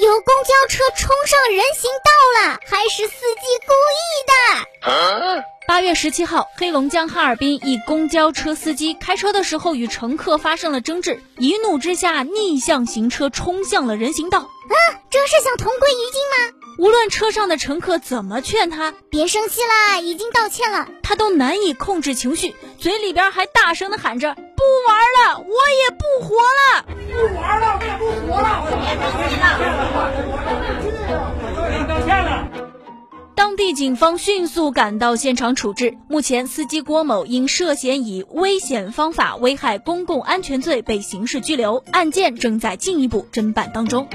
有公交车冲上人行道了，还是司机故意的。八月十七号，黑龙江哈尔滨一公交车司机开车的时候与乘客发生了争执，一怒之下逆向行车冲向了人行道。啊，这是想同归于尽吗？无论车上的乘客怎么劝他，别生气啦，已经道歉了，他都难以控制情绪，嘴里边还大声的喊着：“不玩了，我也不活了，当地警方迅速赶到现场处置，目前司机郭某因涉嫌以危险方法危害公共安全罪被刑事拘留，案件正在进一步侦办当中。